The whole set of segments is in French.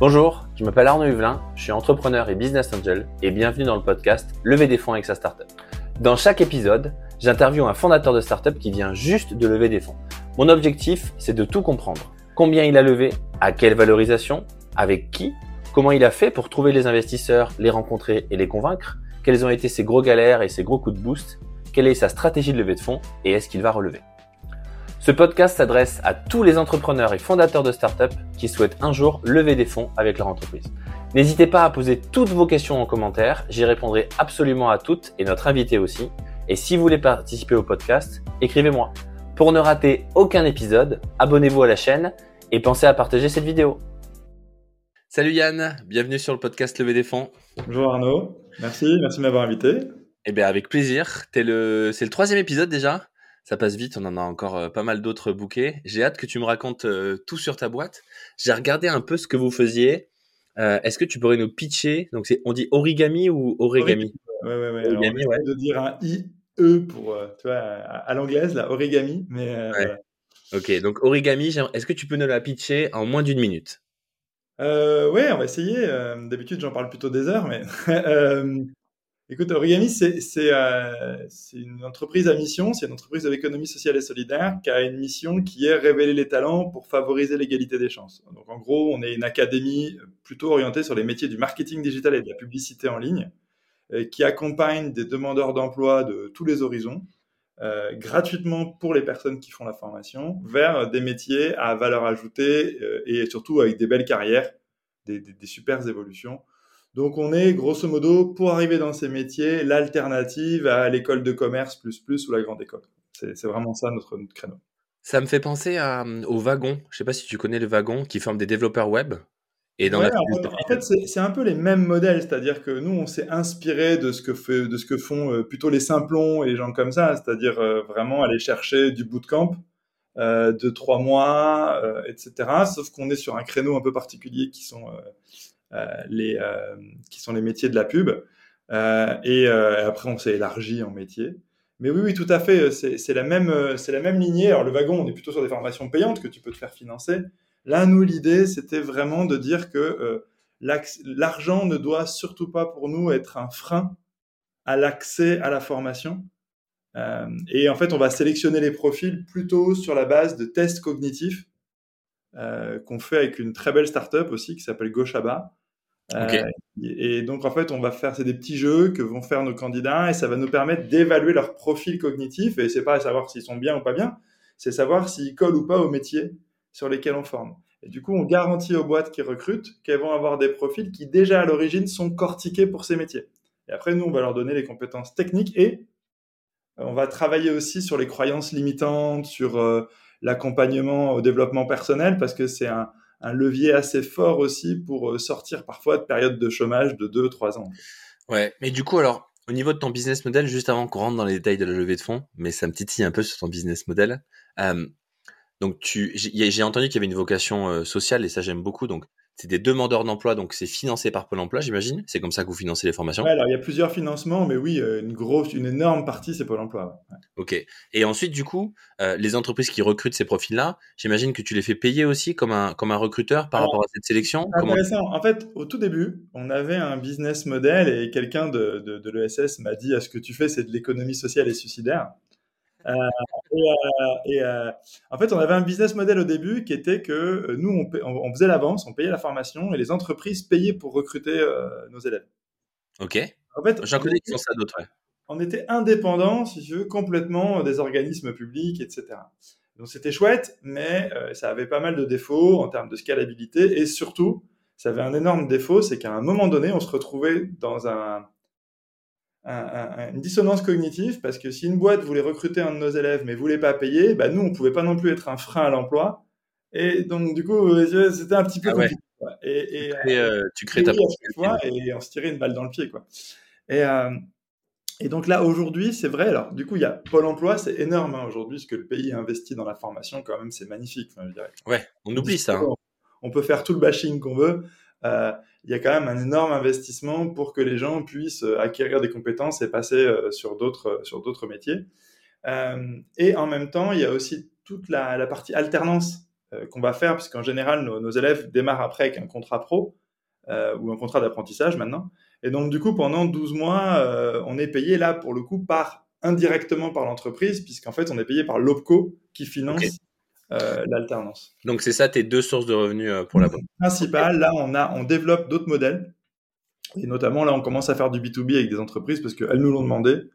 Bonjour, je m'appelle Arnaud Huvelin, je suis entrepreneur et business angel et bienvenue dans le podcast Lever des fonds avec sa startup. Dans chaque épisode, j'interviewe un fondateur de startup qui vient juste de lever des fonds. Mon objectif, c'est de tout comprendre. Combien il a levé, à quelle valorisation, avec qui, comment il a fait pour trouver les investisseurs, les rencontrer et les convaincre, quelles ont été ses gros galères et ses gros coups de boost, quelle est sa stratégie de levée de fonds et est-ce qu'il va relever. Ce podcast s'adresse à tous les entrepreneurs et fondateurs de startups qui souhaitent un jour lever des fonds avec leur entreprise. N'hésitez pas à poser toutes vos questions en commentaire, j'y répondrai absolument à toutes et notre invité aussi. Et si vous voulez participer au podcast, écrivez-moi. Pour ne rater aucun épisode, abonnez-vous à la chaîne et pensez à partager cette vidéo. Salut Yann, bienvenue sur le podcast Lever des fonds. Bonjour Arnaud, merci, merci de m'avoir invité. Eh bien avec plaisir, le... c'est le troisième épisode déjà ça passe vite, on en a encore euh, pas mal d'autres bouquets. J'ai hâte que tu me racontes euh, tout sur ta boîte. J'ai regardé un peu ce que vous faisiez. Euh, est-ce que tu pourrais nous pitcher? Donc, c'est, on dit origami ou origami? Oui, oui, oui. Origami, ouais. de dire un I, E pour, tu vois, à, l'anglaise, là, origami. Mais, Ok, donc origami, est-ce que tu peux nous la pitcher en moins d'une minute? Euh, ouais, on va essayer. D'habitude, j'en parle plutôt des heures, mais Écoute, Origami, euh, c'est une entreprise à mission, c'est une entreprise de l'économie sociale et solidaire qui a une mission qui est révéler les talents pour favoriser l'égalité des chances. Donc en gros, on est une académie plutôt orientée sur les métiers du marketing digital et de la publicité en ligne, euh, qui accompagne des demandeurs d'emploi de tous les horizons, euh, gratuitement pour les personnes qui font la formation, vers des métiers à valeur ajoutée et surtout avec des belles carrières, des, des, évolutions. Donc on est grosso modo, pour arriver dans ces métiers, l'alternative à l'école de commerce plus plus ou la grande école. C'est vraiment ça notre, créneau. Ça me fait penser à, au wagon. Je sais pas si tu connais le wagon qui forme des développeurs web. Et dans en fait, c'est un peu les mêmes modèles, c'est-à-dire que nous, on s'est inspiré de ce que fait, de ce que font euh, plutôt les simplons et les gens comme ça, c'est-à-dire euh, vraiment aller chercher du bootcamp euh, de trois mois, euh, etc. Sauf qu'on est sur un créneau un peu particulier qui sont euh, les, euh, qui sont les métiers de la pub. Euh, et après, on s'est élargi en métier. Mais oui, oui, tout à fait. C'est la même, la même lignée. Alors le wagon, on est plutôt sur des formations payantes que tu peux te faire financer. Là, nous, l'idée, c'était vraiment de dire que l'argent ne doit surtout pas pour nous être un frein à l'accès à la formation. et en fait, on va sélectionner les profils plutôt sur la base de tests cognitifs qu'on fait avec une très belle startup aussi qui s'appelle Goshaba, euh, et donc, en fait, on va faire, c'est des petits jeux que vont faire nos candidats et ça va nous permettre d'évaluer leur profil cognitif. Et c'est pas savoir s'ils sont bien ou pas bien, c'est savoir s'ils collent ou pas au métier sur lesquels on forme. Et du coup, on garantit aux boîtes qui recrutent qu'elles vont avoir des profils qui, déjà à l'origine, sont cortiqués pour ces métiers. Et après, nous, on va leur donner les compétences techniques et euh, on va travailler aussi sur les croyances limitantes, sur euh, l'accompagnement au développement personnel, parce que c'est un, un levier assez fort aussi pour euh, sortir parfois de périodes de chômage de 2-3 ans. Ouais, mais du coup, alors, au niveau de ton business model, juste avant qu'on rentre dans les détails de la levée de fonds, mais ça me titille un peu sur ton business model. Euh, donc, j'ai entendu qu'il y avait une vocation euh, sociale et ça j'aime beaucoup. Donc, c'est des demandeurs d'emploi, donc c'est financé par Pôle emploi, j'imagine. C'est comme ça que vous financez les formations. Ouais, alors il y a plusieurs financements, mais oui, euh, une grosse, une énorme partie, c'est Pôle emploi. Ok. Et ensuite, du coup, euh, les entreprises qui recrutent ces profils-là, j'imagine que tu les fais payer aussi comme un, comme un recruteur par rapport à cette sélection. Intéressant. En fait, au tout début, on avait un business model et quelqu'un de, de, de l'ESS m'a dit, ce que tu fais, c'est de l'économie sociale et suicidaire. Euh, et, euh, euh, en fait, on avait un business model au début qui était que nous, on, faisait l'avance, on payait la formation et les entreprises payaient pour recruter nos élèves. Ok. En fait, j'en connais qui font ça d'autres. On était indépendants, si tu veux, complètement des organismes publics, etc. Donc c'était chouette, mais ça avait pas mal de défauts en termes de scalabilité et surtout, ça avait un énorme défaut, c'est qu'à un moment donné, on se retrouvait dans un, une dissonance cognitive parce que si une boîte voulait recruter un de nos élèves mais voulait pas payer, bah nous on pouvait pas non plus être un frein à l'emploi et donc du coup euh, c'était un petit peu ah compliqué. Et, euh, tu crées, ta fois et on se tirait une balle dans le pied quoi. Et, euh, et donc là aujourd'hui c'est vrai alors du coup il y a Pôle Emploi c'est énorme hein, aujourd'hui ce que le pays investit dans la formation quand même c'est magnifique. je dirais. Ouais on oublie ça. Hein. On peut faire tout le bashing qu'on veut. Euh, il y a quand même un énorme investissement pour que les gens puissent euh, acquérir des compétences et passer euh, sur d'autres sur d'autres métiers. et en même temps, il y a aussi toute la, partie alternance qu'on va faire, puisqu'en général, nos, élèves démarrent après avec un contrat pro ou un contrat d'apprentissage maintenant. Et donc, du coup, pendant 12 mois, on est payé là, pour le coup, par indirectement par l'entreprise, puisqu'en fait, on est payé par l'OPCO qui finance l'alternance. Donc, c'est ça tes deux sources de revenus pour la boîte Principal, là, on, a, on développe d'autres modèles. Et notamment, là, on commence à faire du B2B avec des entreprises parce qu'elles nous l'ont demandé.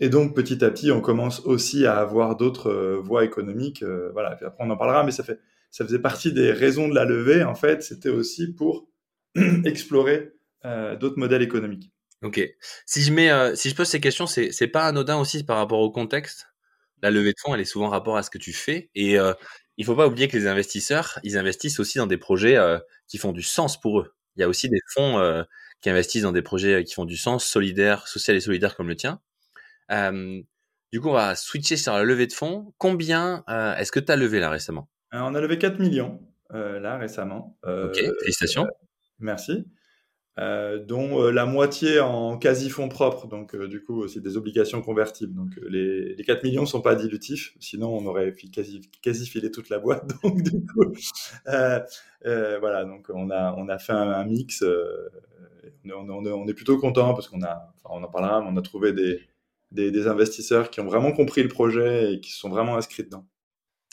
Et donc, petit à petit, on commence aussi à avoir d'autres euh, voies économiques. Euh, voilà, puis après, on en parlera, mais ça, fait, ça faisait partie des raisons de la levée, en fait. C'était aussi pour explorer euh, d'autres modèles économiques. Ok. Si je, mets, si je pose ces questions, c'est pas anodin aussi par rapport au contexte? La levée de fonds, elle est souvent rapport à ce que tu fais. Et il faut pas oublier que les investisseurs, ils investissent aussi dans des projets qui font du sens pour eux. Il y a aussi des fonds qui investissent dans des projets qui font du sens, solidaires, social et solidaires comme le tien. Euh, du coup, on va switcher sur la levée de fonds. Combien euh, est-ce que tu as levé là récemment? Euh, On a levé 4 millions là récemment. ok, félicitations. merci. Dont la moitié en quasi fonds propres, donc du coup c'est des obligations convertibles. Donc les, 4 millions sont pas dilutifs, sinon on aurait quasi, quasi filé toute la boîte. Donc du coup, voilà, donc on a, on a fait un, mix. On, est plutôt content parce qu'on a, on en parlera, mais on a trouvé des, des, investisseurs qui ont vraiment compris le projet et qui sont vraiment inscrits dedans.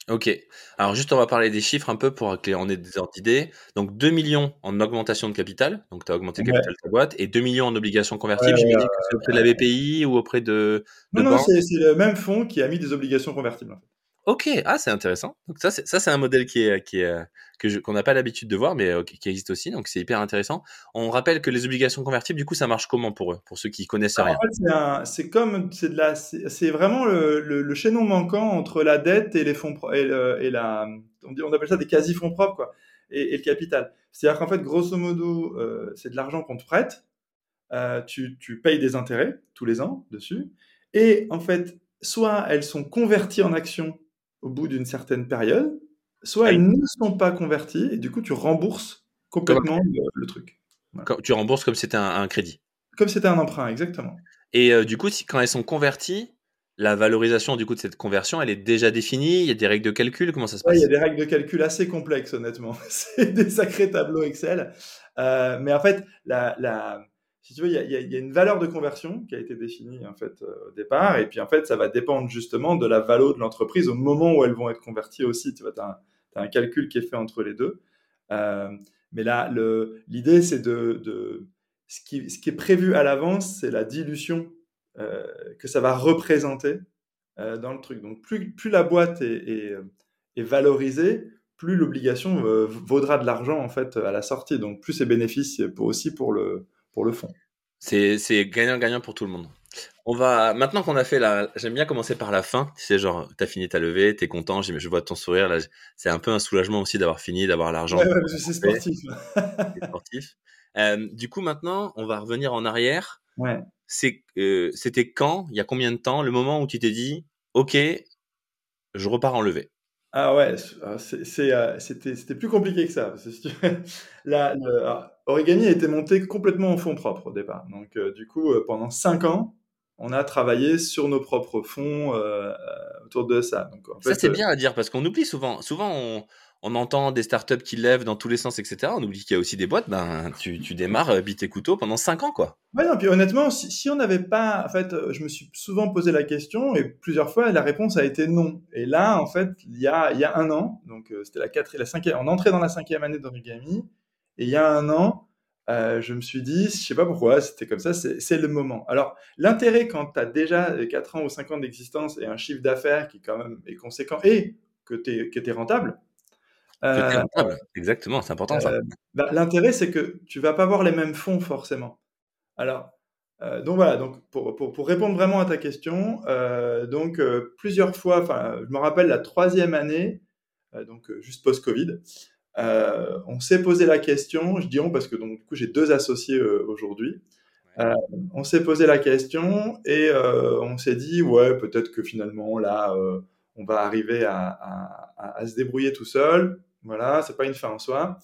Ok. Alors juste, on va parler des chiffres un peu pour qu'on ait des ordres d'idées. Donc 2 millions en augmentation de capital, donc tu as augmenté le capital de ta boîte, et 2 millions en obligations convertibles. Ouais, J'imagine que c'est auprès de la BPI ou auprès de. non, non, c'est le même fonds qui a mis des obligations convertibles. Ok, ah c'est intéressant. Donc ça, c'est, ça c'est un modèle qui est, qui est que qu'on n'a pas l'habitude de voir, mais qui existe aussi. Donc c'est hyper intéressant. On rappelle que les obligations convertibles, du coup, ça marche comment pour eux, pour ceux qui connaissent rien? c'est, comme c'est de la, c'est, vraiment le, le, chaînon manquant entre la dette et les fonds et, et, la, on, dit, on appelle ça des quasi fonds propres quoi, et, le capital. C'est-à-dire qu'en fait, grosso modo, euh, c'est de l'argent qu'on te prête. Euh, tu, tu payes des intérêts tous les ans dessus, et en fait, soit elles sont converties en actions au bout d'une certaine période, soit elles ne sont pas converties et du coup tu rembourses complètement le, truc. tu rembourses comme c'était un, crédit. Comme c'était un emprunt, exactement. Et euh, du coup, quand elles sont converties, la valorisation du coup de cette conversion, elle est déjà définie? Il y a des règles de calcul? Comment ça se passe Il y a des règles de calcul assez complexes, honnêtement. C'est des sacrés tableaux Excel. Euh, mais en fait, la, si tu veux, il y, a, une valeur de conversion qui a été définie en fait euh, au départ, et puis en fait, ça va dépendre justement de la valeur de l'entreprise au moment où elles vont être converties aussi. Tu vois, as, un calcul qui est fait entre les deux. Euh, mais là, l'idée, c'est de, de ce, qui, ce, qui, est prévu à l'avance, c'est la dilution euh, que ça va représenter dans le truc. Donc, plus, plus la boîte est, est, valorisée, plus l'obligation vaudra de l'argent en fait à la sortie. Donc, plus c'est bénéfice pour, aussi pour le pour le fond. C'est gagnant-gagnant pour tout le monde. On va maintenant qu'on a fait la. J'aime bien commencer par la fin. Tu sais, genre, t'as fini ta levée, t'es content. Je vois ton sourire là. C'est un peu un soulagement aussi d'avoir fini, d'avoir l'argent. Ouais, ouais, c'est sportif. sportif. Euh, du coup, maintenant, on va revenir en arrière. Ouais. Euh, c'était quand Il y a combien de temps Le moment où tu t'es dit, ok, je repars en levée? Ah ouais, ah, euh, c'était plus compliqué que ça. La, Origami a été monté complètement en fonds propres au départ. Donc euh, du coup, euh, pendant cinq ans, on a travaillé sur nos propres fonds autour de ça. Donc, ça c'est bien à dire parce qu'on oublie souvent. Souvent on, on entend des startups qui lèvent dans tous les sens, etc. On oublie qu'il y a aussi des boîtes. Ben, tu, tu démarres euh, bite et couteau pendant 5 ans, quoi. Ouais, non, puis honnêtement, si, on n'avait pas, en fait, euh, je me suis souvent posé la question et plusieurs fois, la réponse a été non. Et là, en fait, il y a, il y a un an, donc euh, c'était la quatrième, la cinquième, on entrait dans la cinquième année d'Origami, et il y a un an, je me suis dit, je sais pas pourquoi, c'était comme ça, c'est le moment. Alors, l'intérêt quand tu as déjà 4 ans ou 5 ans d'existence et un chiffre d'affaires qui quand même est conséquent et que tu es, es, rentable, euh, Exactement, c'est important ça. Euh, bah, l'intérêt, c'est que tu vas pas voir les mêmes fonds forcément. Alors, euh, donc voilà, donc pour, pour, pour, répondre vraiment à ta question, donc plusieurs fois, je me rappelle la troisième année, donc juste post-Covid, on s'est posé la question, je dis on parce que donc du coup j'ai deux associés aujourd'hui. on s'est posé la question et on s'est dit ouais peut-être que finalement là on va arriver à, à, à, se débrouiller tout seul. Voilà, c'est pas une fin en soi.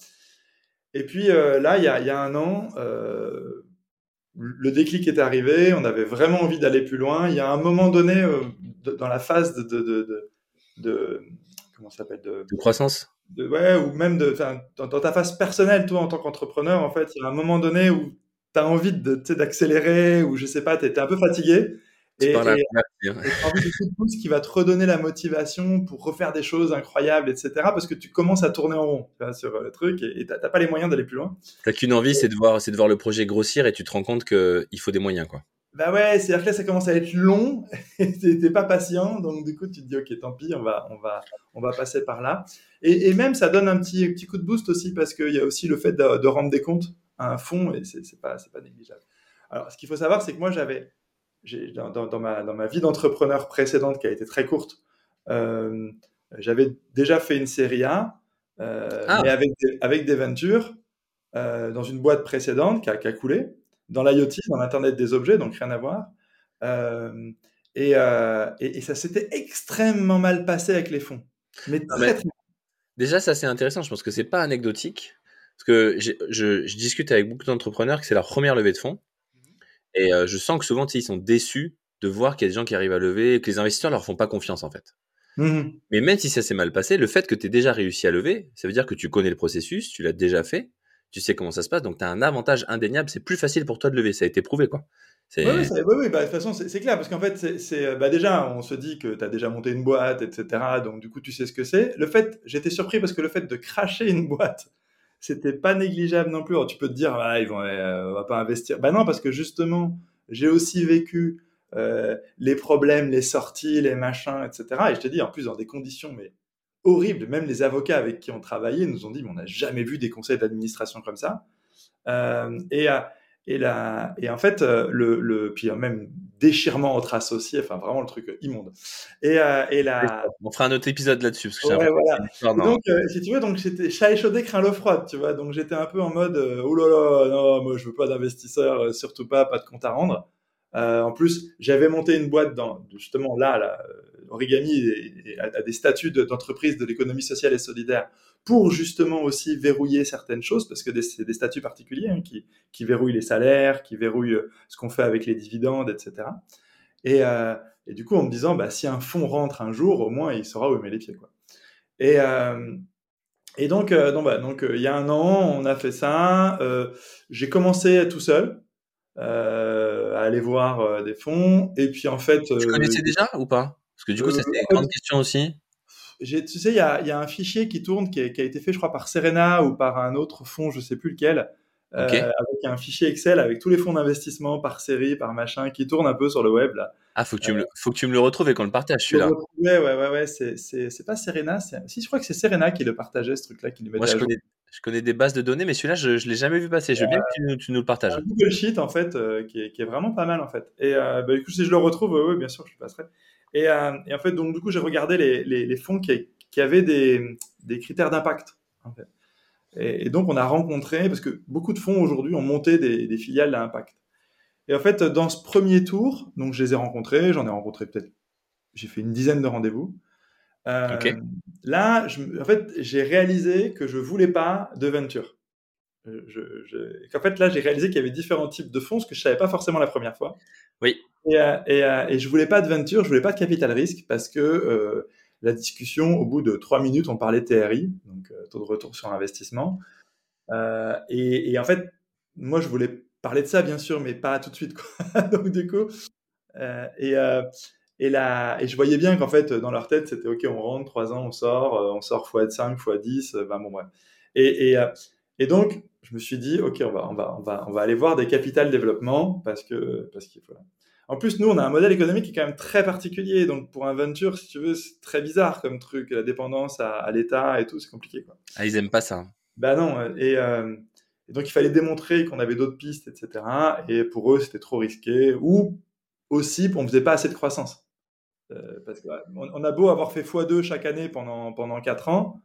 Et puis euh, là, il y, a, un an, euh, le déclic est arrivé, on avait vraiment envie d'aller plus loin. Il y a un moment donné, euh, dans la phase de, comment ça s'appelle de, croissance de, ouais ou même de dans, dans, ta phase personnelle toi en tant qu'entrepreneur en fait il y a un moment donné où tu as envie de d'accélérer ou je sais pas tu es, un peu fatigué et, et, envie de coup qui va te redonner la motivation pour refaire des choses incroyables, etc. Parce que tu commences à tourner en rond sur le truc et t'as pas les moyens d'aller plus loin. T'as qu'une envie, c'est de voir, c'est de voir le projet grossir et tu te rends compte qu'il faut des moyens, quoi. Bah ouais, c'est-à-dire que là, ça commence à être long, t'es pas patient, donc du coup, tu te dis, ok, tant pis, on va, on va, on va passer par là. Et, et même, ça donne un petit, petit coup de boost aussi, parce qu'il y a aussi le fait de, de, rendre des comptes à un fonds, et c'est pas, pas négligeable. Alors, ce qu'il faut savoir, c'est que moi, j'avais, dans, dans, ma, dans ma vie d'entrepreneur précédente, qui a été très courte, euh, j'avais déjà fait une série A, euh, ah. mais avec des, avec des ventures, euh, dans une boîte précédente qui a, qui a coulé dans l'IoT, dans l'Internet des objets, donc rien à voir. Euh, euh, et, et, ça s'était extrêmement mal passé avec les fonds. Mais, très, Déjà, ça c'est intéressant. Je pense que c'est pas anecdotique. Parce que je, je, discute avec beaucoup d'entrepreneurs que c'est leur première levée de fonds. Et euh, je sens que souvent, ils sont déçus de voir qu'il y a des gens qui arrivent à lever et que les investisseurs leur font pas confiance en fait. Mmh Mais même si ça s'est mal passé, le fait que tu aies déjà réussi à lever, ça veut dire que tu connais le processus, tu l'as déjà fait, tu sais comment ça se passe, donc tu as un avantage indéniable, c'est plus facile pour toi de lever, ça a été prouvé quoi. Oui, oui, bah, de toute façon, c'est clair, parce qu'en fait, c'est bah, déjà, on se dit que tu as déjà monté une boîte, etc. Donc, du coup, tu sais ce que c'est. Le fait, j'étais surpris parce que le fait de cracher une boîte, c'était pas négligeable non plus. Alors, tu peux te dire, ah, ils vont, euh, on va pas investir. Bah non, parce que justement, j'ai aussi vécu euh, les problèmes, les sorties, les machins, etc. Et je te dis, en plus, dans des conditions mais horrible. Même les avocats avec qui on travaillait nous ont dit, mais on n'a jamais vu des conseils d'administration comme ça. Euh, et, euh, et, la, et en fait, euh, le, le, puis même déchirement entre associés, enfin vraiment le truc immonde. Et, et la... On fera un autre épisode là-dessus. Parce que ouais, voilà. donc, si tu veux, donc j'étais chat échaudé craint l'eau froide, tu vois. Donc j'étais un peu en mode, oh là là, non, moi je veux pas d'investisseurs, surtout pas, pas de compte à rendre. en plus, j'avais monté une boîte dans justement là, là Origami a, des statuts d'entreprise de, l'économie sociale et solidaire pour justement aussi verrouiller certaines choses, parce que c'est des statuts particuliers hein, qui, verrouillent les salaires, qui verrouillent euh, ce qu'on fait avec les dividendes, etc. Euh, et, du coup, en me disant, bah, si un fonds rentre un jour, au moins, il saura où il met les pieds. Quoi. Et, euh, et donc, bah, donc, il y a un an, on a fait ça. J'ai commencé tout seul. à aller voir des fonds et puis en fait tu connaissais déjà ou pas? Parce que du coup, euh, c'était une grande question aussi. Tu sais, il y a, y a, un fichier qui tourne qui, a été fait, je crois, par Serena ou par un autre fonds, je sais plus lequel, euh, avec un fichier Excel avec tous les fonds d'investissement par série, par machin, qui tourne un peu sur le web là. Ah, faut que tu, me, le, faut que tu me le retrouves et qu'on le partage celui-là. Ouais, ouais, ouais, ouais. C'est pas Serena. Si, je crois que c'est Serena qui le partageait ce truc-là, qui le mettait Moi, je connais, je connais, des bases de données, mais celui-là, je, je l'ai jamais vu passer. Je veux bien que tu, nous le partages. Un Google Sheet en fait, euh, qui, est, qui, est, vraiment pas mal en fait. Et euh, bah, écoute, si je le retrouve, oui, bien sûr, je le passerai. Euh, et, en fait, donc, du coup, j'ai regardé les, fonds qui, avaient des, critères d'impact. et, donc, on a rencontré, parce que beaucoup de fonds aujourd'hui ont monté des, filiales d'impact. Et en fait, dans ce premier tour, donc je les ai rencontrés, j'en ai rencontré peut-être, j'ai fait une dizaine de rendez-vous. Euh, là, je, en fait, j'ai réalisé que je voulais pas de venture. Je, en fait, là, j'ai réalisé qu'il y avait différents types de fonds, ce que je savais pas forcément la première fois. Oui. Et, euh, et, euh, et, je voulais pas de venture, je voulais pas de capital risque parce que euh, la discussion, au bout de trois minutes, on parlait TRI, donc taux de retour sur investissement. Et, et, en fait, moi, je voulais parler de ça, bien sûr, mais pas tout de suite. Quoi. donc du coup, et, et, là, et je voyais bien qu'en fait, dans leur tête, c'était OK, on rentre, trois ans, on sort, on sort x5, x10, ben bon, bref. Et, et, et donc, je me suis dit, OK, on va, on va, on va, on va aller voir des capital développement parce que, parce qu'il faut. En plus, nous, on a un modèle économique qui est quand même très particulier. Donc, pour un venture, si tu veux, c'est très bizarre comme truc. La dépendance à, l'État et tout, c'est compliqué. Quoi. Ah, ils aiment pas ça. Bah non. Et, euh, et donc, il fallait démontrer qu'on avait d'autres pistes, etc. Et pour eux, c'était trop risqué. Ou aussi, on faisait pas assez de croissance. Euh, parce qu'on on a beau avoir fait x2 chaque année pendant, pendant 4 ans,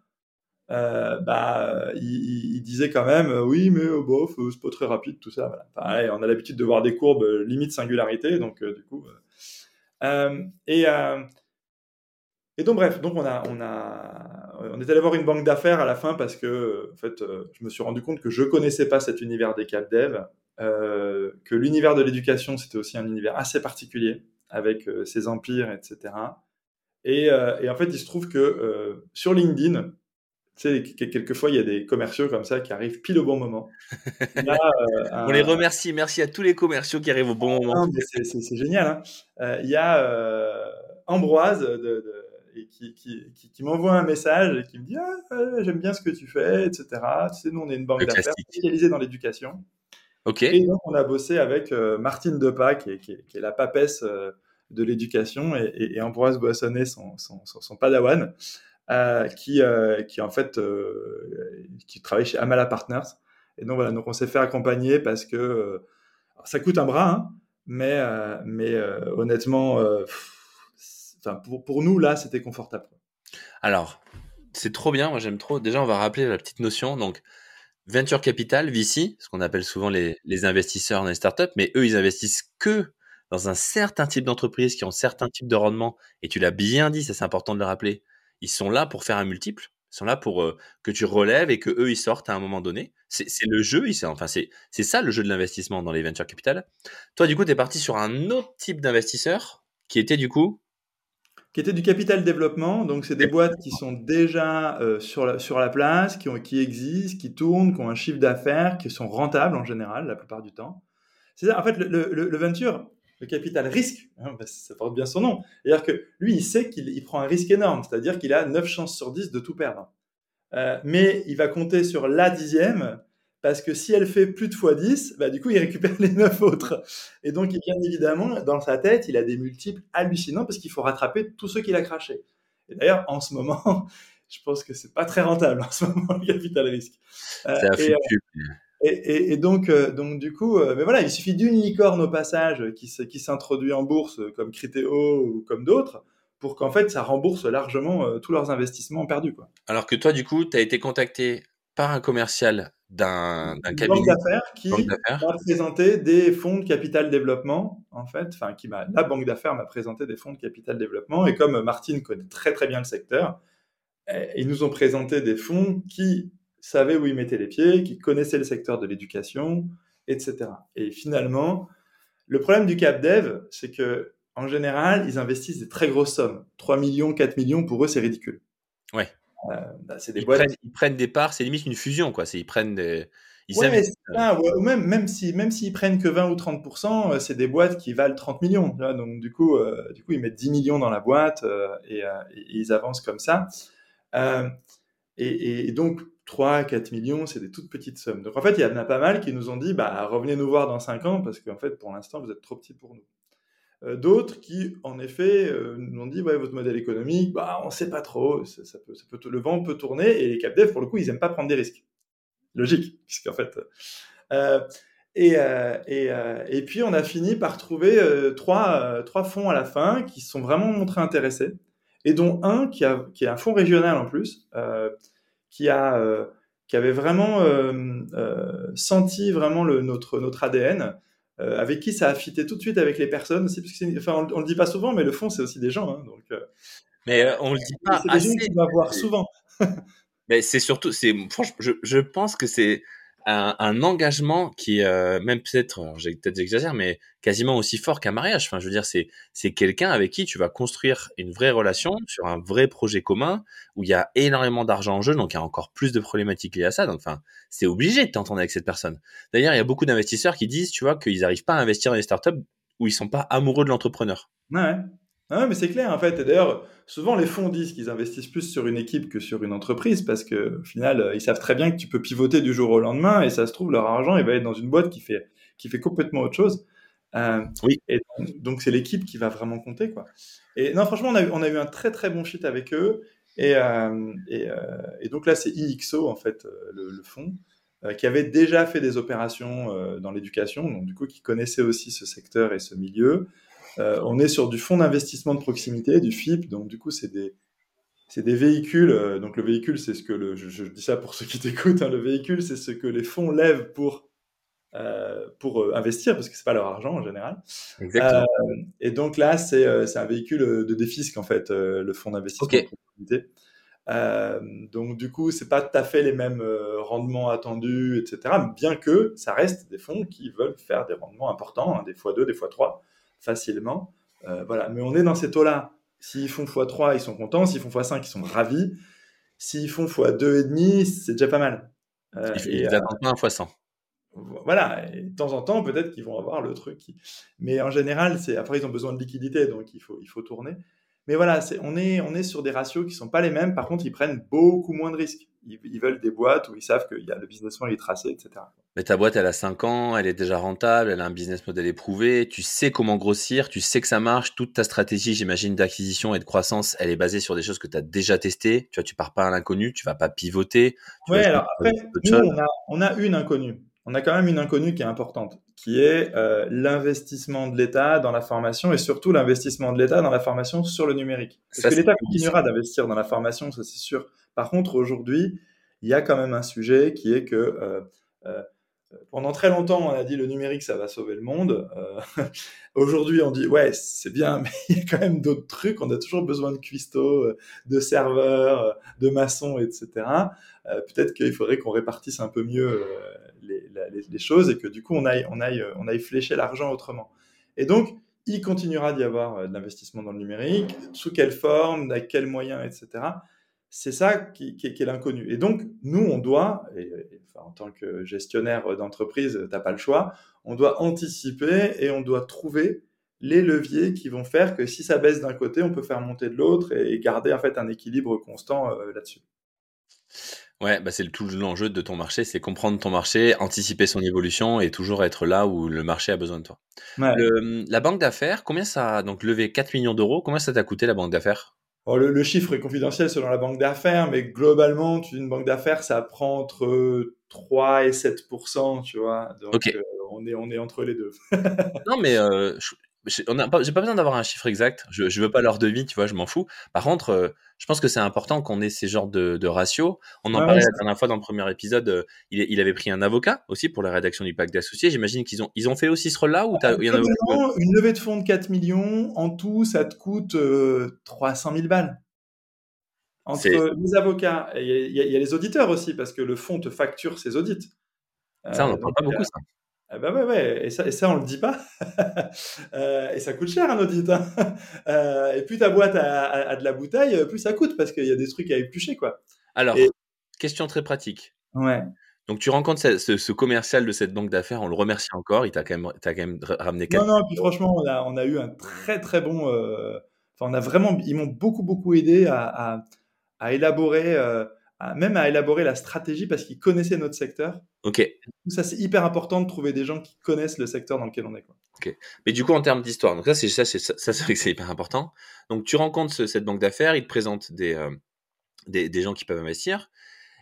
euh, bah, il, disait quand même, euh, oui, mais euh, bof, c'est pas très rapide, tout ça. Pareil, on a l'habitude de voir des courbes limite singularité, donc du coup. et, et donc bref, donc on a, on a, on est allé voir une banque d'affaires à la fin parce que, en fait, je me suis rendu compte que je connaissais pas cet univers des cap dev, que l'univers de l'éducation c'était aussi un univers assez particulier avec ses empires, etc. Et, en fait, il se trouve que sur LinkedIn, tu sais, quelquefois, il y a des commerciaux comme ça qui arrivent pile au bon moment. On les remercie. Merci à tous les commerciaux qui arrivent au bon moment. C'est génial. Hein. il y a Ambroise de et qui, qui, qui, m'envoie un message et qui me dit ah, j'aime bien ce que tu fais, etc. Tu sais, nous, on est une banque d'affaires spécialisée dans l'éducation. Ok. Et donc, on a bossé avec euh, Martine Depas, qui est, qui, est, la papesse euh, de l'éducation, et, et, Ambroise Boissonnet, son, son, son, padawan, euh, qui, qui, en fait, qui travaille chez Amala Partners. Et donc, voilà, donc on s'est fait accompagner parce que ça coûte un bras, hein, mais, mais honnêtement, pour, nous, là, c'était confortable. Alors, c'est trop bien. Moi, j'aime trop. Déjà, on va rappeler la petite notion. Donc, venture capital, VC, ce qu'on appelle souvent les, investisseurs dans les startups, mais eux, ils investissent que dans un certain type d'entreprise qui ont certains types de rendement. Et tu l'as bien dit, ça c'est important de le rappeler. Ils sont là pour faire un multiple. Ils sont là pour euh, que tu relèves et que eux ils sortent à un moment donné. C'est le jeu, enfin c'est ça le jeu de l'investissement dans les venture capital. Toi du coup tu es parti sur un autre type d'investisseur qui était du coup qui était du capital développement. Donc, c'est des boîtes qui sont déjà euh, sur, la, sur la place, qui, ont, qui existent, qui tournent, qui ont un chiffre d'affaires, qui sont rentables en général, la plupart du temps. C'est ça, en fait, le, le, le, venture, le capital risque, hein, ça porte bien son nom. C'est-à-dire que lui, il sait qu'il prend un risque énorme, c'est-à-dire qu'il a 9 chances sur 10 de tout perdre. Euh, mais il va compter sur la dixième parce que si elle fait plus de fois 10, bah, du coup, il récupère les 9 autres. Et donc, bien évidemment, dans sa tête, il a des multiples hallucinants parce qu'il faut rattraper tous ceux qu'il a crachés. Et d'ailleurs, en ce moment, je pense que c'est pas très rentable en ce moment, le capital risque. Euh, et, et, et, donc, euh, donc, du coup, euh, mais voilà, il suffit d'une licorne au passage qui, qui s'introduit en bourse comme Criteo ou comme d'autres pour qu'en fait, ça rembourse largement tous leurs investissements perdus. Quoi. Alors que toi, du coup, tu as été contacté par un commercial d'un cabinet banque d'affaires qui m'a présenté des fonds de capital développement en fait enfin qui m'a la banque d'affaires m'a présenté des fonds de capital développement et comme Martine connaît très très bien le secteur eh, ils nous ont présenté des fonds qui savaient où ils mettaient les pieds qui connaissaient le secteur de l'éducation etc et finalement le problème du cap dev c'est que en général ils investissent des très grosses sommes 3 millions 4 millions pour eux c'est ridicule ouais euh, bah, c'est des ils, boîtes... prennent, ils prennent des parts, c'est limite une fusion, quoi. Ils prennent des. Ils ouais, ou même, même s'ils même s'ils prennent que 20 ou 30%, euh, c'est des boîtes qui valent 30 millions. Donc, du coup, euh, du coup, ils mettent 10 millions dans la boîte et, ils avancent comme ça. Et, et, donc, 3, 4 millions, c'est des toutes petites sommes. Donc, en fait, il y en a pas mal qui nous ont dit, bah, revenez nous voir dans 5 ans parce qu'en fait, pour l'instant, vous êtes trop petits pour nous. Euh, d'autres qui, en effet, euh, nous ont dit ouais, votre modèle économique, bah, on ne sait pas trop, ça, peut, le vent peut tourner, et les capdev, pour le coup, ils n'aiment pas prendre des risques. Logique, puisqu'en fait. Euh, et, et, et, puis, on a fini par trouver trois, trois fonds à la fin qui se sont vraiment montrés intéressés, et dont un qui, a, qui est un fonds régional en plus, qui a qui avait vraiment senti vraiment le, notre, notre ADN euh, avec qui ça a fité tout de suite avec les personnes aussi, parce que enfin, on, ne le dit pas souvent, mais le fond, c'est aussi des gens. Hein, donc, euh. mais euh, on le dit pas assez. C'est des gens va voir souvent. mais c'est surtout, c'est, franchement, je, je pense que c'est un, engagement qui euh, même peut-être, j'ai peut-être j'exagère, mais quasiment aussi fort qu'un mariage. Enfin, je veux dire, c'est c'est quelqu'un avec qui tu vas construire une vraie relation sur un vrai projet commun où il y a énormément d'argent en jeu, donc il y a encore plus de problématiques liées à ça. Donc, enfin, c'est obligé de t'entendre avec cette personne. D'ailleurs, il y a beaucoup d'investisseurs qui disent, tu vois, qu'ils n'arrivent pas à investir dans les startups où ils sont pas amoureux de l'entrepreneur. Ouais. Ah, mais c'est clair en fait. Et d'ailleurs, souvent les fonds disent qu'ils investissent plus sur une équipe que sur une entreprise parce que au final, euh, ils savent très bien que tu peux pivoter du jour au lendemain et ça se trouve leur argent il va être dans une boîte qui fait qui fait complètement autre chose. Euh, oui. Et donc c'est l'équipe qui va vraiment compter quoi. Et non, franchement, on a, eu, on a eu un très très bon fit avec eux. Et, euh, et, et, donc là, c'est IXO en fait le, le fonds qui avait déjà fait des opérations dans l'éducation, donc du coup qui connaissait aussi ce secteur et ce milieu. Euh, on est sur du fonds d'investissement de proximité, du FIP, donc du coup c'est des c'est des véhicules. Euh, donc le véhicule, c'est ce que le, je, dis ça pour ceux qui t'écoutent. Hein, le véhicule, c'est ce que les fonds lèvent pour euh, pour investir parce que c'est pas leur argent en général. Exactement. et donc là, c'est un véhicule de défisque en fait, le fonds d'investissement de proximité. donc du coup, c'est pas tout à fait les mêmes rendements attendus, etc. Bien que ça reste des fonds qui veulent faire des rendements importants, hein, des fois deux, des fois trois facilement. Euh, voilà. Mais on est dans ces taux-là. S'ils font x3, ils sont contents. S'ils font x5, ils sont ravis. S'ils font x2,5, c'est déjà pas mal. Euh, ils n'attendent pas un x100. Voilà, de temps en temps, peut-être qu'ils vont avoir le truc. Mais en général, c'est après, ils ont besoin de liquidité, donc il faut, il faut tourner. Mais voilà, on, est, on est sur des ratios qui ne sont pas les mêmes. Par contre, ils prennent beaucoup moins de risques. Ils, veulent des boîtes où ils savent que y a le business model est tracé, etc. Mais ta boîte, elle a 5 ans, elle est déjà rentable, elle a un business model éprouvé, tu sais comment grossir, tu sais que ça marche, toute ta stratégie, j'imagine, d'acquisition et de croissance, elle est basée sur des choses que tu as déjà testées. Tu vois, tu pars pas à l'inconnu, tu vas pas pivoter. Oui, alors après, nous, on a, on a une inconnue on a quand même une inconnue qui est importante, qui est euh, l'investissement de l'État dans la formation et surtout l'investissement de l'État dans la formation sur le numérique. Parce que l'État continuera d'investir dans la formation, ça c'est sûr. Par contre, aujourd'hui, il y a quand même un sujet qui est que euh, euh, pendant très longtemps, on a dit le numérique, ça va sauver le monde. Aujourd'hui, on dit ouais, c'est bien, mais il y a quand même d'autres trucs. On a toujours besoin de cuistots, de serveurs, de maçons, etc. Peut-être qu'il faudrait qu'on répartisse un peu mieux les, choses et que du coup, on aille, on aille, on aille flécher l'argent autrement. Et donc, il continuera d'y avoir euh, de l'investissement dans le numérique, sous quelle forme, avec quels moyens, etc. C'est ça qui, est l'inconnu. Et donc, nous, on doit, et, en tant que gestionnaire d'entreprise, tu n'as pas le choix, on doit anticiper et on doit trouver les leviers qui vont faire que si ça baisse d'un côté, on peut faire monter de l'autre et garder en fait un équilibre constant euh, là-dessus. Ouais, bah c'est tout l'enjeu de ton marché, c'est comprendre ton marché, anticiper son évolution et toujours être là où le marché a besoin de toi. la banque d'affaires, combien ça a donc levé 4 millions d'euros Combien ça t'a coûté la banque d'affaires? Le, chiffre est confidentiel selon la banque d'affaires, mais globalement, une banque d'affaires, ça prend entre 3 et 7 tu vois. Donc, euh, on, est, on est entre les deux. non, mais euh, j'ai pas, besoin d'avoir un chiffre exact. Je, je veux pas leur devis, tu vois, je m'en fous. Par contre, euh, je pense que c'est important qu'on ait ces genres de, de ratios. On en parlait la dernière fois dans le premier épisode. Euh, il, il, avait pris un avocat aussi pour la rédaction du pacte d'associés. J'imagine qu'ils ont, ils ont fait aussi ce rôle-là ou il y en a Une levée de fonds de 4 millions, en tout, ça te coûte 300 euh, 000 balles. Entre les avocats, il y, y, a les auditeurs aussi, parce que le fonds te facture ses audits. Ça, on n'en parle pas beaucoup, ça. Bah ouais, ouais, et ça, et ça on le dit pas. euh, et ça coûte cher un audit. Hein. Euh, et plus ta boîte a, de la bouteille, plus ça coûte parce qu'il y a des trucs à éplucher, quoi. Alors, question très pratique. Ouais. Donc tu rencontres ce, ce, commercial de cette banque d'affaires, on le remercie encore, il t'a quand même, as quand même ramené. Non, non, puis franchement, on a, on a eu un très très bon. Euh... Enfin, on a vraiment, ils m'ont beaucoup beaucoup aidé à, à, à élaborer. Même à élaborer la stratégie parce qu'ils connaissaient notre secteur. Ok. Ça, c'est hyper important de trouver des gens qui connaissent le secteur dans lequel on est. Quoi. Ok. Mais du coup, en termes d'histoire, donc ça, c'est ça, c'est ça, c'est vrai que c'est hyper important. Donc, tu rencontres cette banque d'affaires, ils te présentent des, euh, des, des, gens qui peuvent investir.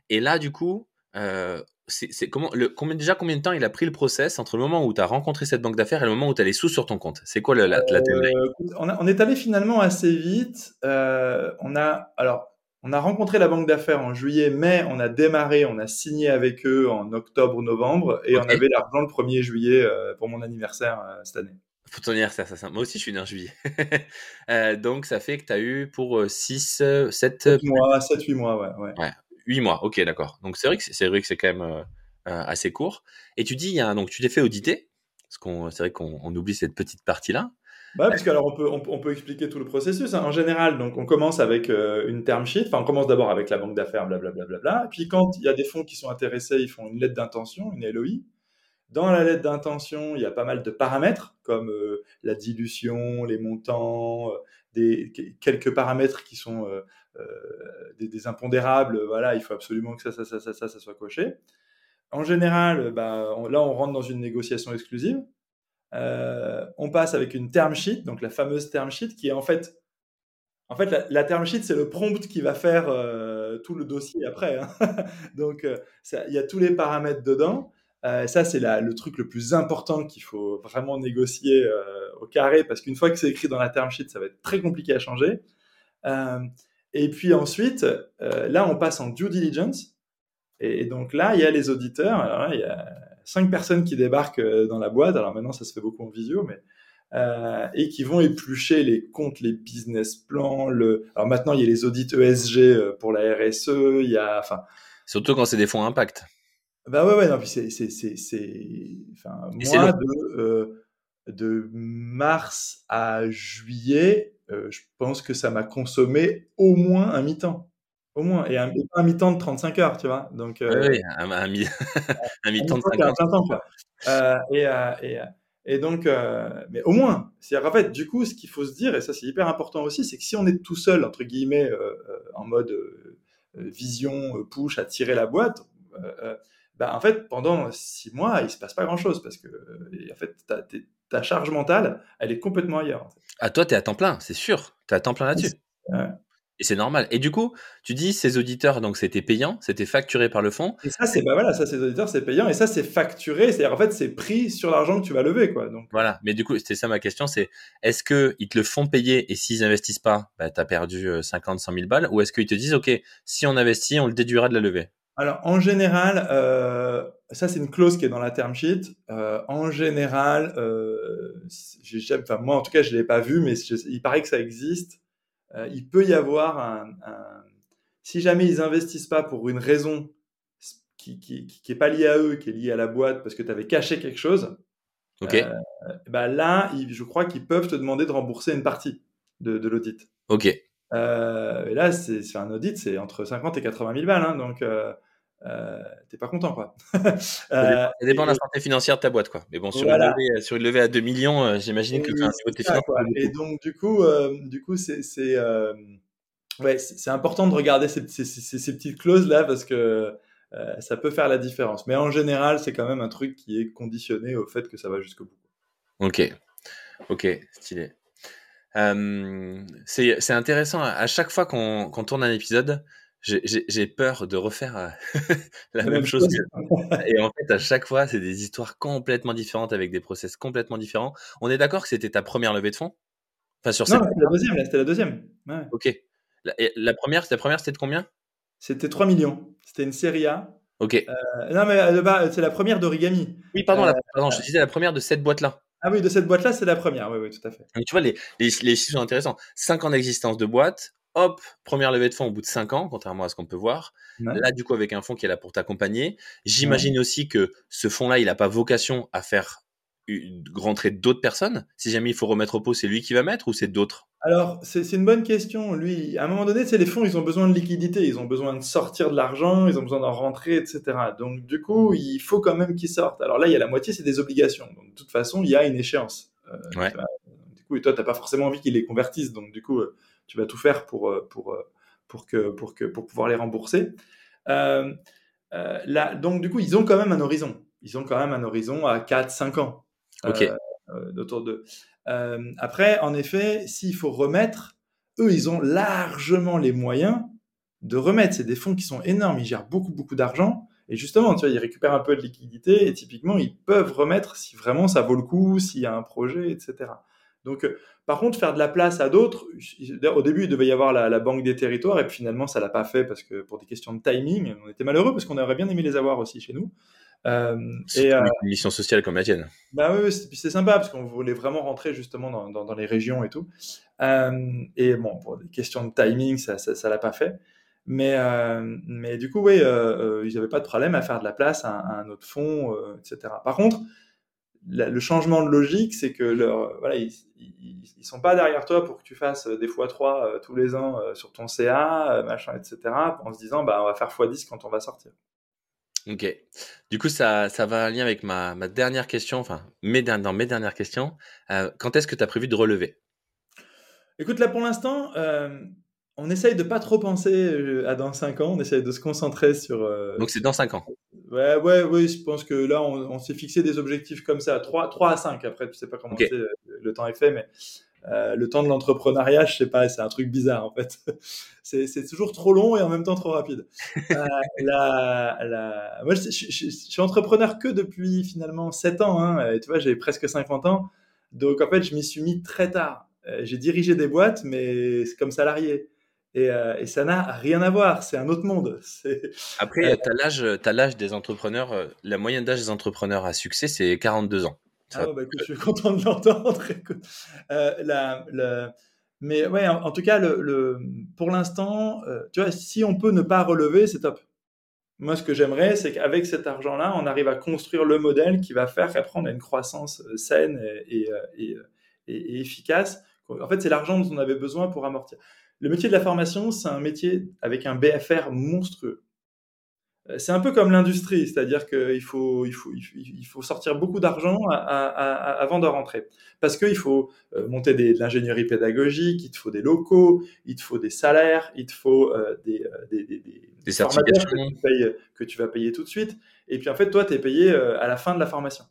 Et là, du coup, euh, c'est comment, le, combien, déjà combien de temps il a pris le process entre le moment où tu as rencontré cette banque d'affaires et le moment où tu as les sous sur ton compte? C'est quoi la, la, euh, on, on, est allé finalement assez vite. Euh, on a alors on a rencontré la banque d'affaires en juillet, mai, on a démarré, on a signé avec eux en octobre, novembre, et on avait l'argent le 1er juillet euh, pour mon anniversaire euh, cette année. Pour ton anniversaire, ça, Moi aussi, je suis né en juillet. Euh, donc, ça fait que tu as eu pour 6, 7... 7 mois, 7, 8 mois, ouais. ouais. 8 mois, ok, d'accord. Donc, c'est vrai que c'est quand même assez court. Et tu dis, y a, donc, tu t'es fait auditer, parce qu'on c'est vrai qu'on oublie cette petite partie-là. Bah, parce qu'alors on peut, on, peut expliquer tout le processus. Hein. En général, donc on commence avec euh, une term sheet. Enfin, on commence d'abord avec la banque d'affaires, blablabla. Puis quand il y a des fonds qui sont intéressés, ils font une lettre d'intention, une LOI. Dans la lettre d'intention, il y a pas mal de paramètres comme euh, la dilution, les montants, euh, des, quelques paramètres qui sont des, des, impondérables. Voilà, il faut absolument que ça, ça, ça, ça, ça, ça soit coché. En général, bah, là, on rentre dans une négociation exclusive. Euh, on passe avec une term sheet, donc la fameuse term sheet, qui est en fait, en fait, la, term sheet, c'est le prompt qui va faire euh, tout le dossier après. Hein. donc, euh, il y a tous les paramètres dedans. ça, c'est le truc le plus important qu'il faut vraiment négocier au carré, parce qu'une fois que c'est écrit dans la term sheet, ça va être très compliqué à changer. et puis ensuite, là, on passe en due diligence. Et, donc là, il y a les auditeurs. Alors il y a cinq personnes qui débarquent euh, dans la boîte. Alors maintenant, ça se fait beaucoup en visio, mais euh, et qui vont éplucher les comptes, les business plans. Le... Alors maintenant, il y a les audits ESG euh, pour la RSE. Il y a, enfin, surtout quand c'est des fonds impact. Bah ouais, ouais, non, puis c'est, c'est, c'est, c'est, enfin, moi de, de mars à juillet, je pense que ça m'a consommé au moins un mi-temps. Au moins. Et un, un mi-temps de 35 heures, tu vois. Donc, oui, un, mi-temps de 50 heures. et, et, et donc, mais au moins, c'est-à-dire en fait, du coup, ce qu'il faut se dire, et ça c'est hyper important aussi, c'est que si on est tout seul, entre guillemets, en mode vision push à tirer la boîte, bah, en fait, pendant six mois, il se passe pas grand-chose parce que en fait, ta, charge mentale, elle est complètement ailleurs. En Ah, toi, tu es à temps plein, c'est sûr. Tu es à temps plein là-dessus. Et c'est normal. Et du coup, tu dis ces auditeurs, donc c'était payant, c'était facturé par le fonds. Et ça, c'est bah voilà, ça, ces auditeurs, c'est payant, et ça, c'est facturé. C'est-à-dire, en fait, c'est pris sur l'argent que tu vas lever, quoi. Donc voilà. Mais du coup, c'était ça ma question, c'est est-ce que ils te le font payer et s'ils investissent pas, bah, tu as perdu 50, 100 000 balles, ou est-ce qu'ils te disent, ok, si on investit, on le déduira de la levée? Alors, en général, euh, ça c'est une clause qui est dans la term sheet. Euh, en général, euh, enfin, moi en tout cas, je l'ai pas vu, mais il paraît que ça existe. Euh, il peut y avoir un, un, si jamais ils investissent pas pour une raison qui, qui, qui, est pas liée à eux, qui est liée à la boîte parce que tu avais caché quelque chose. Ok. Euh, bah là, je crois qu'ils peuvent te demander de rembourser une partie de, de l'audit. Ok. Euh, et là, c'est un audit, c'est entre 50 et 80 000 balles, hein, donc euh, euh, t'es pas content quoi. ça dépend, de la santé financière de ta boîte quoi. Mais bon, sur, une, levée, sur une levée à 2 millions, euh, j'imagine que un niveau de Et donc du coup, euh, du coup c'est c'est ouais, important de regarder ces, ces, ces, petites clauses là parce que ça peut faire la différence. Mais en général, c'est quand même un truc qui est conditionné au fait que ça va jusqu'au bout. Ok, ok, stylé. c'est intéressant. À chaque fois qu'on tourne un épisode, j'ai peur de refaire euh, la même chose. Et en fait, à chaque fois, c'est des histoires complètement différentes avec des process complètement différents. On est d'accord que c'était ta première levée de fonds? Enfin, sur Non, c'était la deuxième. C'était la deuxième. Ok. La, la première, la première, c'était de combien? C'était 3 millions. C'était une série A. Ok. Euh, non, mais euh, c'est la première d'Origami. Oui, pardon, pardon, je disais la première de cette boîte-là. Ah oui, de cette boîte-là, c'est la première. Oui, oui, tout à fait. Donc, tu vois, les, les, les chiffres sont intéressants. 5 ans d'existence de boîte, hop, première levée de fonds au bout de 5 ans, contrairement à ce qu'on peut voir. Là, du coup, avec un fonds qui est là pour t'accompagner. J'imagine aussi que ce fonds-là, il n'a pas vocation à faire rentrer d'autres personnes. Si jamais il faut remettre au pot, c'est lui qui va mettre ou c'est d'autres? Alors, c'est une bonne question. Lui, à un moment donné, c'est les fonds, ils ont besoin de liquidité, ils ont besoin de sortir de l'argent, ils ont besoin d'en rentrer, etc. Donc, du coup, il faut quand même qu'ils sortent. Alors là, il y a la moitié, c'est des obligations. Donc, de toute façon, il y a une échéance. Euh, ouais. Du coup, et toi, tu n'as pas forcément envie qu'ils les convertissent. Donc, du coup, euh, tu vas tout faire pour, euh, pour, euh, pour, que, pour, que, pour pouvoir les rembourser. Euh, là, donc, du coup, ils ont quand même un horizon. Ils ont quand même un horizon à 4-5 ans. Ok. autour de. après, en effet, s'il faut remettre, eux, ils ont largement les moyens de remettre. C'est des fonds qui sont énormes. Ils gèrent beaucoup, beaucoup d'argent. Et justement, tu vois, ils récupèrent un peu de liquidité et typiquement, ils peuvent remettre si vraiment ça vaut le coup, s'il y a un projet, etc. Donc, euh, par contre, faire de la place à d'autres, au début, il devait y avoir la, banque des territoires, et puis finalement, ça l'a pas fait parce que pour des questions de timing, on était malheureux parce qu'on aurait bien aimé les avoir aussi chez nous. Euh, et euh, une mission sociale comme la tienne. Bah oui, c'est sympa parce qu'on voulait vraiment rentrer justement dans, les régions et tout. et bon, pour des questions de timing, ça, ça, l'a pas fait. Mais, mais du coup, oui, ils n'avaient pas de problème à faire de la place à, à un autre fonds, etc. Par contre, le changement de logique, c'est que leur, voilà, ils, ils, sont pas derrière toi pour que tu fasses des fois 3 euh, tous les ans euh, sur ton CA, euh, machin, etc. En se disant, bah, on va faire x10 quand on va sortir. Ok. Du coup, ça, ça va en lien avec ma, ma dernière question, enfin, mes, dans mes dernières questions. quand est-ce que tu as prévu de relever? Écoute, là, pour l'instant, on essaye de pas trop penser à dans 5 ans, on essaye de se concentrer sur. Donc, c'est dans 5 ans Ouais, ouais, oui, je pense que là, on, s'est fixé des objectifs comme ça, 3, 3 à 5. Après, tu sais pas comment le temps est fait, mais euh, le temps de l'entrepreneuriat, je sais pas, c'est un truc bizarre en fait. c'est toujours trop long et en même temps trop rapide. Euh, la, la... Moi, je, je, suis entrepreneur que depuis finalement 7 ans. Hein, et tu vois, j'ai presque 50 ans. Donc en fait, je m'y suis mis très tard. Euh, j'ai dirigé des boîtes, mais c'est comme salarié. Euh, et, ça n'a rien à voir, c'est un autre monde. Après, euh, tu as l'âge des entrepreneurs, euh, la moyenne d'âge des entrepreneurs à succès, c'est 42 ans. Ah, bah, écoute, je suis content de l'entendre. Euh, mais ouais, en, tout cas, le, pour l'instant, tu vois, si on peut ne pas relever, c'est top. Moi, ce que j'aimerais, c'est qu'avec cet argent-là, on arrive à construire le modèle qui va faire qu'après, on a une croissance saine et, et, et efficace En fait, c'est l'argent dont on avait besoin pour amortir. Le métier de la formation, c'est un métier avec un BFR monstrueux. Euh, c'est un peu comme l'industrie, c'est-à-dire qu'il faut, il faut, il faut sortir beaucoup d'argent avant de rentrer. Parce qu'il faut euh, monter des, de l'ingénierie pédagogique, il te faut des locaux, il te faut des salaires, il te faut euh, des, des, des, des certifications que tu, payes, que tu, vas payer tout de suite. Et puis en fait, toi, tu es payé à la fin de la formation.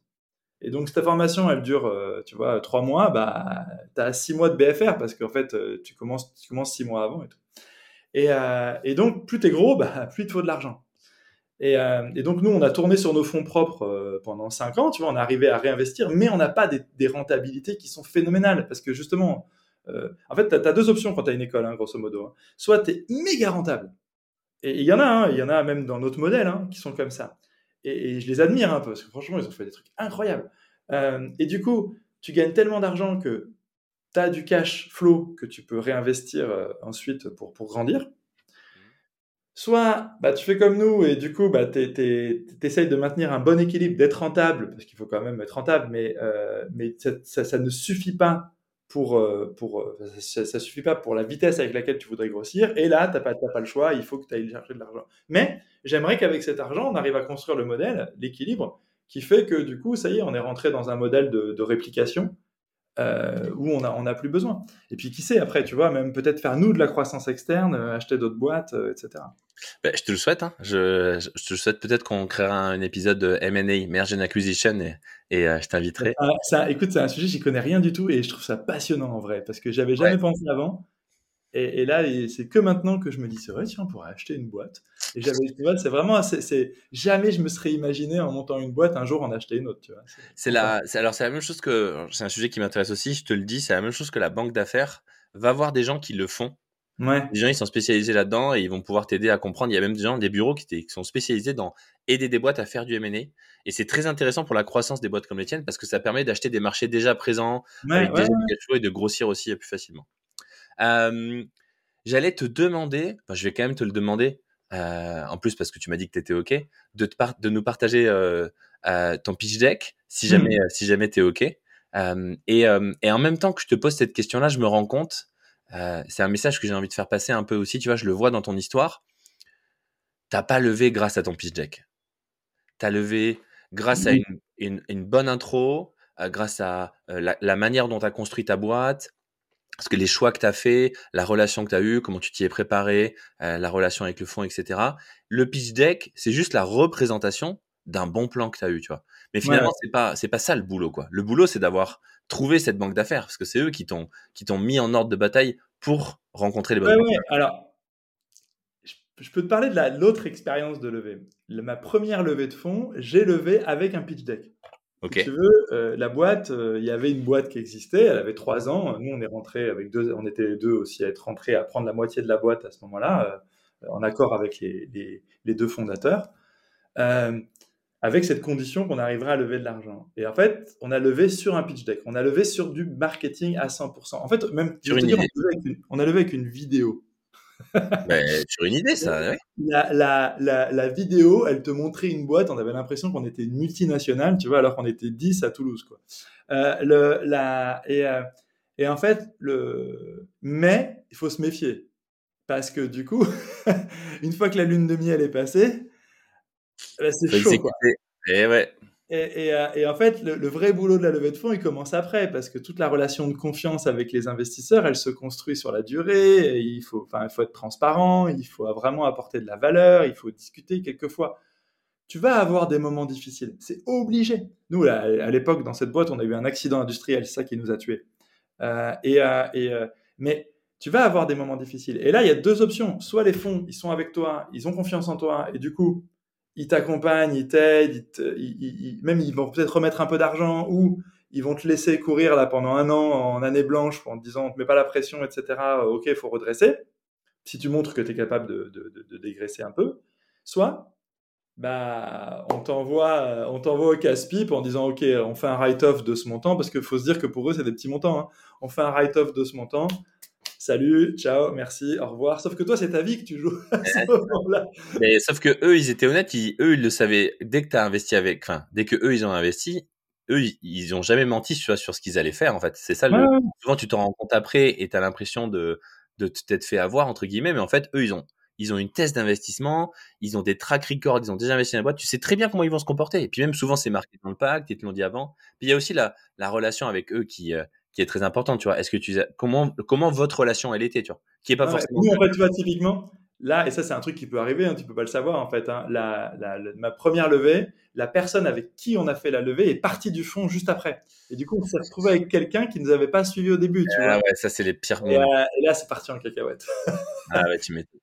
Et donc, si ta formation, elle dure, tu vois, trois mois, bah, tu as six mois de BFR parce qu'en fait, tu commences, tu commences six mois avant et tout. Et, et donc, plus tu es gros, bah, plus il te faut de l'argent. Euh, et, donc nous, on a tourné sur nos fonds propres euh, pendant 5 ans, tu vois, on est arrivé à réinvestir, mais on n'a pas des, rentabilités qui sont phénoménales, parce que justement, euh, en fait, tu as, deux options quand tu as une école, hein, grosso modo. Hein. Soit tu es méga rentable, et il y en a, hein, il y en a même dans notre modèle qui sont comme ça. Et, je les admire un peu, parce que franchement, ils ont fait des trucs incroyables. et du coup, tu gagnes tellement d'argent que tu as du cash flow que tu peux réinvestir ensuite pour, pour grandir. Soit bah, tu fais comme nous et du coup bah, tu essayes de maintenir un bon équilibre, d'être rentable, parce qu'il faut quand même être rentable, mais, euh, mais ça, ça, ne suffit pas pour, euh, pour euh, ça, suffit pas pour la vitesse avec laquelle tu voudrais grossir. Et là, tu n'as pas, pas le choix, il faut que tu ailles chercher de l'argent. Mais j'aimerais qu'avec cet argent, on arrive à construire le modèle, l'équilibre, qui fait que du coup, ça y est, on est rentré dans un modèle de, de réplication euh, où on n'a on a plus besoin. Et puis qui sait, après, tu vois, même peut-être faire nous de la croissance externe, euh, acheter d'autres boîtes, euh, etc. Ben, je te le souhaite. Hein. Je, je, te souhaite peut-être qu'on créera un épisode de M&A, Merge and Acquisition, et, et je t'inviterai. Ah, ça, écoute, c'est un sujet, j'y connais rien du tout, et je trouve ça passionnant en vrai, parce que j'avais jamais pensé avant. Et, là, c'est que maintenant que je me dis, c'est vrai, tiens, on pourrait acheter une boîte. Et j'avais, c'est vraiment, c'est, jamais je me serais imaginé en montant une boîte un jour en acheter une autre, tu vois. C'est la, alors c'est la même chose que, c'est un sujet qui m'intéresse aussi, je te le dis, c'est la même chose que la banque d'affaires. Va voir des gens qui le font. Ouais. Des gens, ils sont spécialisés là-dedans et ils vont pouvoir t'aider à comprendre. Il y a même des gens, des bureaux qui, qui sont spécialisés dans aider des boîtes à faire du M&A. Et c'est très intéressant pour la croissance des boîtes comme les tiennes parce que ça permet d'acheter des marchés déjà présents avec déjà et de grossir aussi plus facilement. Euh, J'allais te demander, je vais quand même te le demander, euh, en plus parce que tu m'as dit que tu étais OK, de, te de nous partager euh, euh, ton pitch deck, si mmh. jamais, si jamais tu es OK. Et, et, en même temps que je te pose cette question-là, je me rends compte, c'est un message que j'ai envie de faire passer un peu aussi, tu vois, je le vois dans ton histoire, t'as pas levé grâce à ton pitch deck. Tu as levé grâce à une, une, bonne intro, grâce à la, la, manière dont tu as construit ta boîte, parce que les choix que tu as fait, la relation que tu as eue, comment tu t'y es préparé, euh, la relation avec le fond, etc. Le pitch deck, c'est juste la représentation d'un bon plan que tu as eu, tu vois. Mais finalement, c'est pas c'est pas ça le boulot quoi. Le boulot, c'est d'avoir trouvé cette banque d'affaires parce que c'est eux qui t'ont qui t'ont mis en ordre de bataille pour rencontrer les bonnes ouais, Alors, je peux te parler de l'autre expérience de levée. ma première levée de fonds, j'ai levé avec un pitch deck. Si tu veux, euh, la boîte, euh, il y avait une boîte qui existait, elle avait trois ans. Nous, on est rentré avec deux, on était deux aussi à être rentrés à prendre la moitié de la boîte à ce moment-là, euh, en accord avec les, les, les deux fondateurs, avec cette condition qu'on arriverait à lever de l'argent. Et en fait, on a levé sur un pitch deck, on a levé sur du marketing à 100%. En fait, même, sur une on a levé avec une vidéo. Sur une idée, ça. La, la, la, vidéo, elle te montrait une boîte. On avait l'impression qu'on était une multinationale, tu vois, alors qu'on était 10 à Toulouse, quoi. Euh, le, la, et, euh, et en fait, le, mais il faut se méfier parce que du coup, une fois que la lune de miel est passée, bah, c'est chaud. Quoi. Et eh ouais. Euh, et, en fait, le, vrai boulot de la levée de fonds, il commence après, parce que toute la relation de confiance avec les investisseurs, elle se construit sur la durée. il faut, enfin, il faut être transparent, il faut vraiment apporter de la valeur, il faut discuter quelquefois. Tu vas avoir des moments difficiles, c'est obligé. Nous, à l'époque, dans cette boîte, on a eu un accident industriel, c'est ça qui nous a tués. Euh, et, euh, mais tu vas avoir des moments difficiles. Et là, il y a deux options. Soit les fonds, ils sont avec toi, ils ont confiance en toi, et du coup, ils t'accompagnent, ils t'aident, même ils vont peut-être remettre un peu d'argent ou ils vont te laisser courir là pendant un an en année blanche en te disant on te met pas la pression, etc. Ok, il faut redresser. Si tu montres que tu es capable de, dégraisser un peu, soit bah, on t'envoie on t'envoie au casse-pipe en disant ok, on fait un write-off de ce montant parce qu'il faut se dire que pour eux c'est des petits montants. Hein. On fait un write-off de ce montant salut, ciao, merci, au revoir. Sauf que toi, c'est ta vie que tu joues Mais sauf que eux, ils étaient honnêtes, eux, ils le savaient. Dès que tu as investi avec, enfin, dès que eux, ils ont investi, eux, ils ont jamais menti sur, sur ce qu'ils allaient faire. En fait, c'est ça. Le... Souvent, tu te rends compte après et tu as l'impression de de t'être fait avoir entre guillemets, mais en fait, eux, ils ont ils ont une thèse d'investissement, ils ont des track records, ils ont déjà investi dans la boîte. Tu sais très bien comment ils vont se comporter. Et puis même souvent, c'est marqué dans le pacte, ils te l'ont dit avant. Puis il y a aussi la, la relation avec eux qui euh, qui est très importante. Tu vois, est-ce que tu comment comment votre relation elle était, tu vois, qui est pas forcément. Nous, en fait, tu vois, typiquement, Là, et ça c'est un truc qui peut arriver, hein, tu peux pas le savoir en fait. Hein, la, la, ma première levée, la personne avec qui on a fait la levée est partie du fond juste après. Et du coup, on s'est retrouvé avec quelqu'un qui nous avait pas suivi au début. Tu ah ouais, ça c'est les pires et, euh, et là, c'est parti en cacahuète. ah ouais, tu m'étonnes.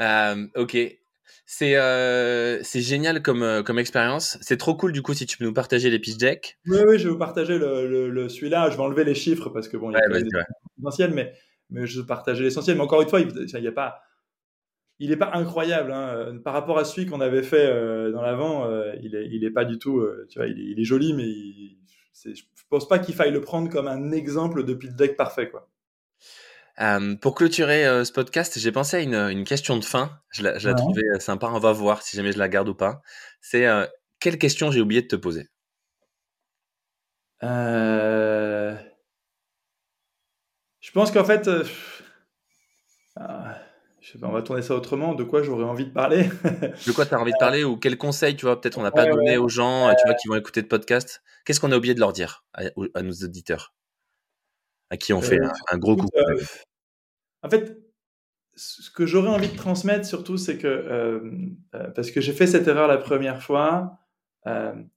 Euh, ok, c'est euh, c'est génial comme euh, comme expérience. C'est trop cool du coup si tu peux nous partager les pitch decks. Oui oui, je vais vous partager le, le, celui-là. Je vais enlever les chiffres parce que bon, il y a ouais, des mais mais je partageais l'essentiel. Mais encore une fois, il n'y a pas, il n'est pas incroyable hein. par rapport à celui qu'on avait fait euh, dans l'avant. Euh, il est, il est pas du tout, euh, tu vois, il est, joli, mais il, je pense pas qu'il faille le prendre comme un exemple de pitch deck parfait, quoi. Pour clôturer ce podcast, j'ai pensé à une, une, question de fin. Je la, je la trouvais sympa. On va voir si jamais je la garde ou pas. C'est quelle question j'ai oublié de te poser? Euh... Je pense qu'en fait, euh, ah, je sais pas, on va tourner ça autrement. De quoi j'aurais envie de parler? De quoi tu as envie de parler ou quel conseil, tu vois, peut-être on n'a pas donné aux gens, tu vois, qui vont écouter le podcast? Qu'est-ce qu'on a oublié de leur dire à, nos auditeurs, à qui on fait euh, un, gros coup euh, En fait, ce que j'aurais envie de transmettre surtout, c'est que parce que j'ai fait cette erreur la première fois. il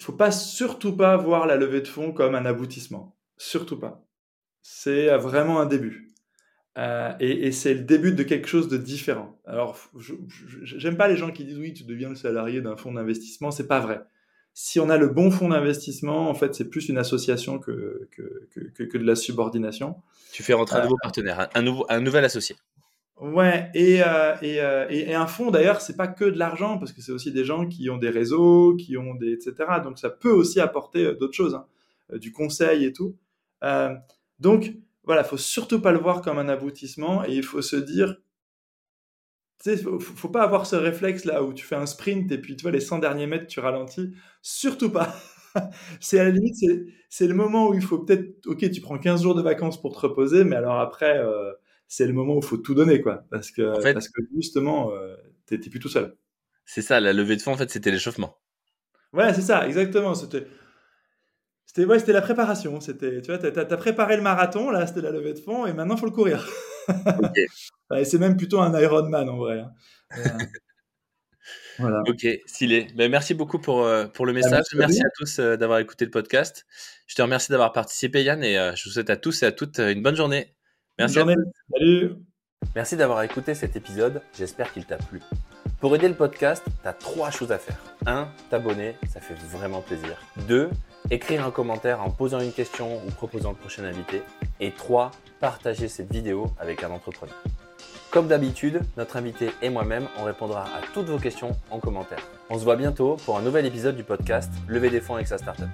faut pas surtout pas voir la levée de fonds comme un aboutissement, surtout pas c'est vraiment un début. Euh, et, c'est le début de quelque chose de différent. Alors, j'aime pas les gens qui disent oui, tu deviens le salarié d'un fonds d'investissement. C'est pas vrai. Si on a le bon fonds d'investissement, en fait, c'est plus une association que, que, que, de la subordination. Tu fais rentrer un nouveau euh, partenaire, un, nouveau, un nouvel associé. Ouais, et, euh, et, et, un fonds d'ailleurs, c'est pas que de l'argent, parce que c'est aussi des gens qui ont des réseaux, qui ont des etc. Donc ça peut aussi apporter d'autres choses, hein, du conseil et tout. Donc, voilà, faut surtout pas le voir comme un aboutissement et il faut se dire, tu sais, faut, faut pas avoir ce réflexe là où tu fais un sprint et puis tu vois les 100 derniers mètres tu ralentis. Surtout pas. c'est à la limite, c'est le moment où il faut peut-être, ok, tu prends 15 jours de vacances pour te reposer, mais alors après, euh, c'est le moment où il faut tout donner, quoi. Parce que, parce que justement, euh, tu n'es plus tout seul. C'est ça, la levée de fond, en fait, c'était l'échauffement. Ouais, c'est ça, exactement. C'était c'était ouais, la préparation. C'était, tu vois, t'as, as préparé le marathon, là, c'était la levée de fond, et maintenant faut le courir. c'est même plutôt un Ironman en vrai. Hein. Euh, voilà. Ok, stylé. Ben, merci beaucoup pour, euh, pour le bah, message. merci, à tous euh, d'avoir écouté le podcast. Je te remercie d'avoir participé, Yann, et je vous souhaite à tous et à toutes une bonne journée. Merci. Bonne journée. Salut. Merci d'avoir écouté cet épisode. J'espère qu'il t'a plu. Pour aider le podcast, tu as trois choses à faire. 1. T'abonner, ça fait vraiment plaisir. 2 écrire un commentaire en posant une question ou proposant le prochain invité. Et 3. Partager cette vidéo avec un entrepreneur. Comme d'habitude, notre invité et moi-même, on répondra à toutes vos questions en commentaire. On se voit bientôt pour un nouvel épisode du podcast Lever des fonds avec sa startup.